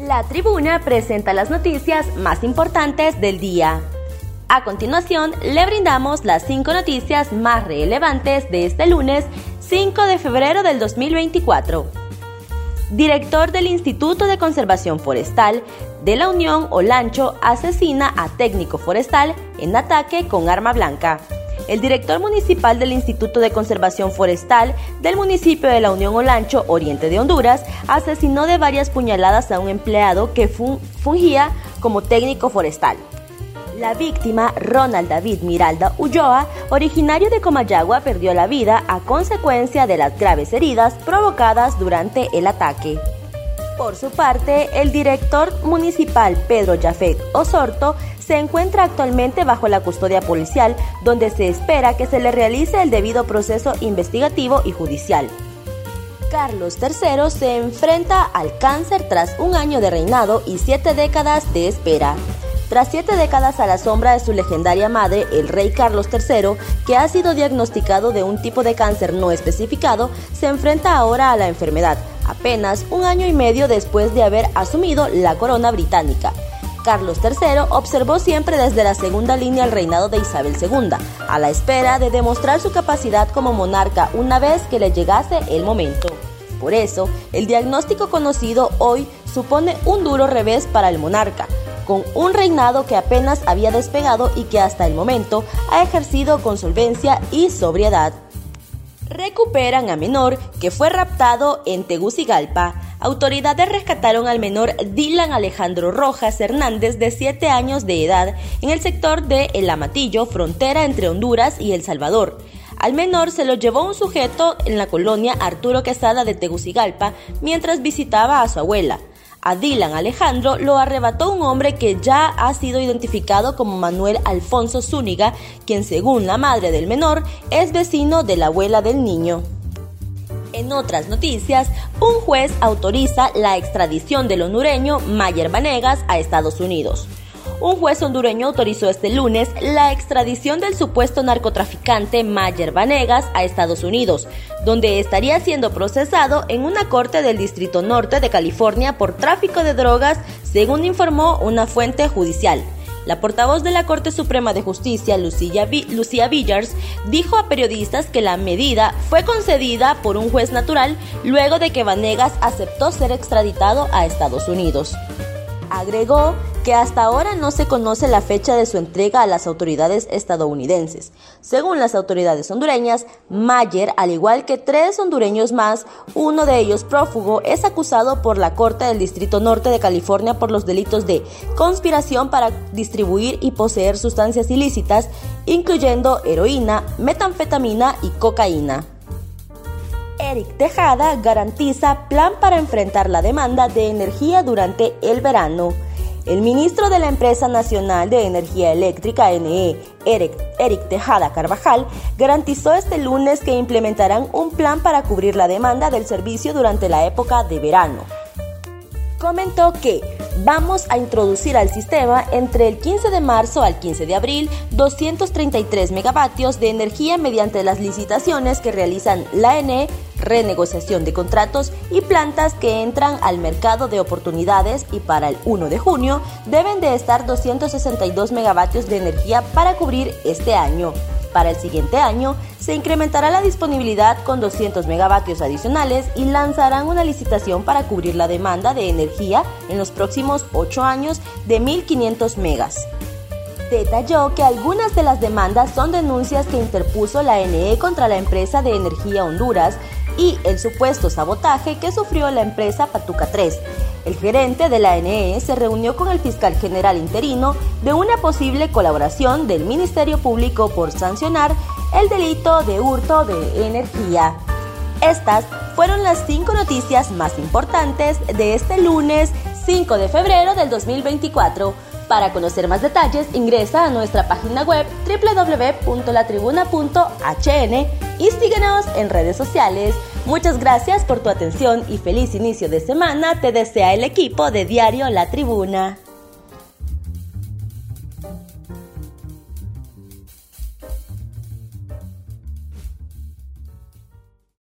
La tribuna presenta las noticias más importantes del día. A continuación, le brindamos las cinco noticias más relevantes de este lunes 5 de febrero del 2024. Director del Instituto de Conservación Forestal de la Unión Olancho asesina a técnico forestal en ataque con arma blanca. El director municipal del Instituto de Conservación Forestal del municipio de la Unión Olancho, Oriente de Honduras, asesinó de varias puñaladas a un empleado que fungía como técnico forestal. La víctima, Ronald David Miralda Ulloa, originario de Comayagua, perdió la vida a consecuencia de las graves heridas provocadas durante el ataque. Por su parte, el director municipal Pedro Jafet Osorto se encuentra actualmente bajo la custodia policial, donde se espera que se le realice el debido proceso investigativo y judicial. Carlos III se enfrenta al cáncer tras un año de reinado y siete décadas de espera. Tras siete décadas a la sombra de su legendaria madre, el rey Carlos III, que ha sido diagnosticado de un tipo de cáncer no especificado, se enfrenta ahora a la enfermedad, apenas un año y medio después de haber asumido la corona británica. Carlos III observó siempre desde la segunda línea el reinado de Isabel II, a la espera de demostrar su capacidad como monarca una vez que le llegase el momento. Por eso, el diagnóstico conocido hoy supone un duro revés para el monarca, con un reinado que apenas había despegado y que hasta el momento ha ejercido con solvencia y sobriedad. Recuperan a menor que fue raptado en Tegucigalpa. Autoridades rescataron al menor Dylan Alejandro Rojas Hernández de 7 años de edad en el sector de El Amatillo, frontera entre Honduras y El Salvador. Al menor se lo llevó un sujeto en la colonia Arturo Quesada de Tegucigalpa mientras visitaba a su abuela. A Dylan Alejandro lo arrebató un hombre que ya ha sido identificado como Manuel Alfonso Zúñiga, quien según la madre del menor es vecino de la abuela del niño. En otras noticias, un juez autoriza la extradición del hondureño Mayer Vanegas a Estados Unidos un juez hondureño autorizó este lunes la extradición del supuesto narcotraficante Mayer Vanegas a Estados Unidos, donde estaría siendo procesado en una corte del Distrito Norte de California por tráfico de drogas, según informó una fuente judicial. La portavoz de la Corte Suprema de Justicia, Lucía, Lucía Villars, dijo a periodistas que la medida fue concedida por un juez natural luego de que Vanegas aceptó ser extraditado a Estados Unidos. Agregó que hasta ahora no se conoce la fecha de su entrega a las autoridades estadounidenses. Según las autoridades hondureñas, Mayer, al igual que tres hondureños más, uno de ellos prófugo, es acusado por la Corte del Distrito Norte de California por los delitos de conspiración para distribuir y poseer sustancias ilícitas, incluyendo heroína, metanfetamina y cocaína. Eric Tejada garantiza plan para enfrentar la demanda de energía durante el verano. El ministro de la Empresa Nacional de Energía Eléctrica, NE, Eric, Eric, Tejada Carvajal, garantizó este lunes que implementarán un plan para cubrir la demanda del servicio durante la época de verano. Comentó que vamos a introducir al sistema entre el 15 de marzo al 15 de abril 233 megavatios de energía mediante las licitaciones que realizan la NE renegociación de contratos y plantas que entran al mercado de oportunidades y para el 1 de junio deben de estar 262 megavatios de energía para cubrir este año. Para el siguiente año se incrementará la disponibilidad con 200 megavatios adicionales y lanzarán una licitación para cubrir la demanda de energía en los próximos 8 años de 1.500 megas detalló que algunas de las demandas son denuncias que interpuso la NE contra la empresa de energía Honduras y el supuesto sabotaje que sufrió la empresa Patuca 3. El gerente de la NE se reunió con el fiscal general interino de una posible colaboración del Ministerio Público por sancionar el delito de hurto de energía. Estas fueron las cinco noticias más importantes de este lunes 5 de febrero del 2024. Para conocer más detalles, ingresa a nuestra página web www.latribuna.hn y síguenos en redes sociales. Muchas gracias por tu atención y feliz inicio de semana te desea el equipo de Diario La Tribuna.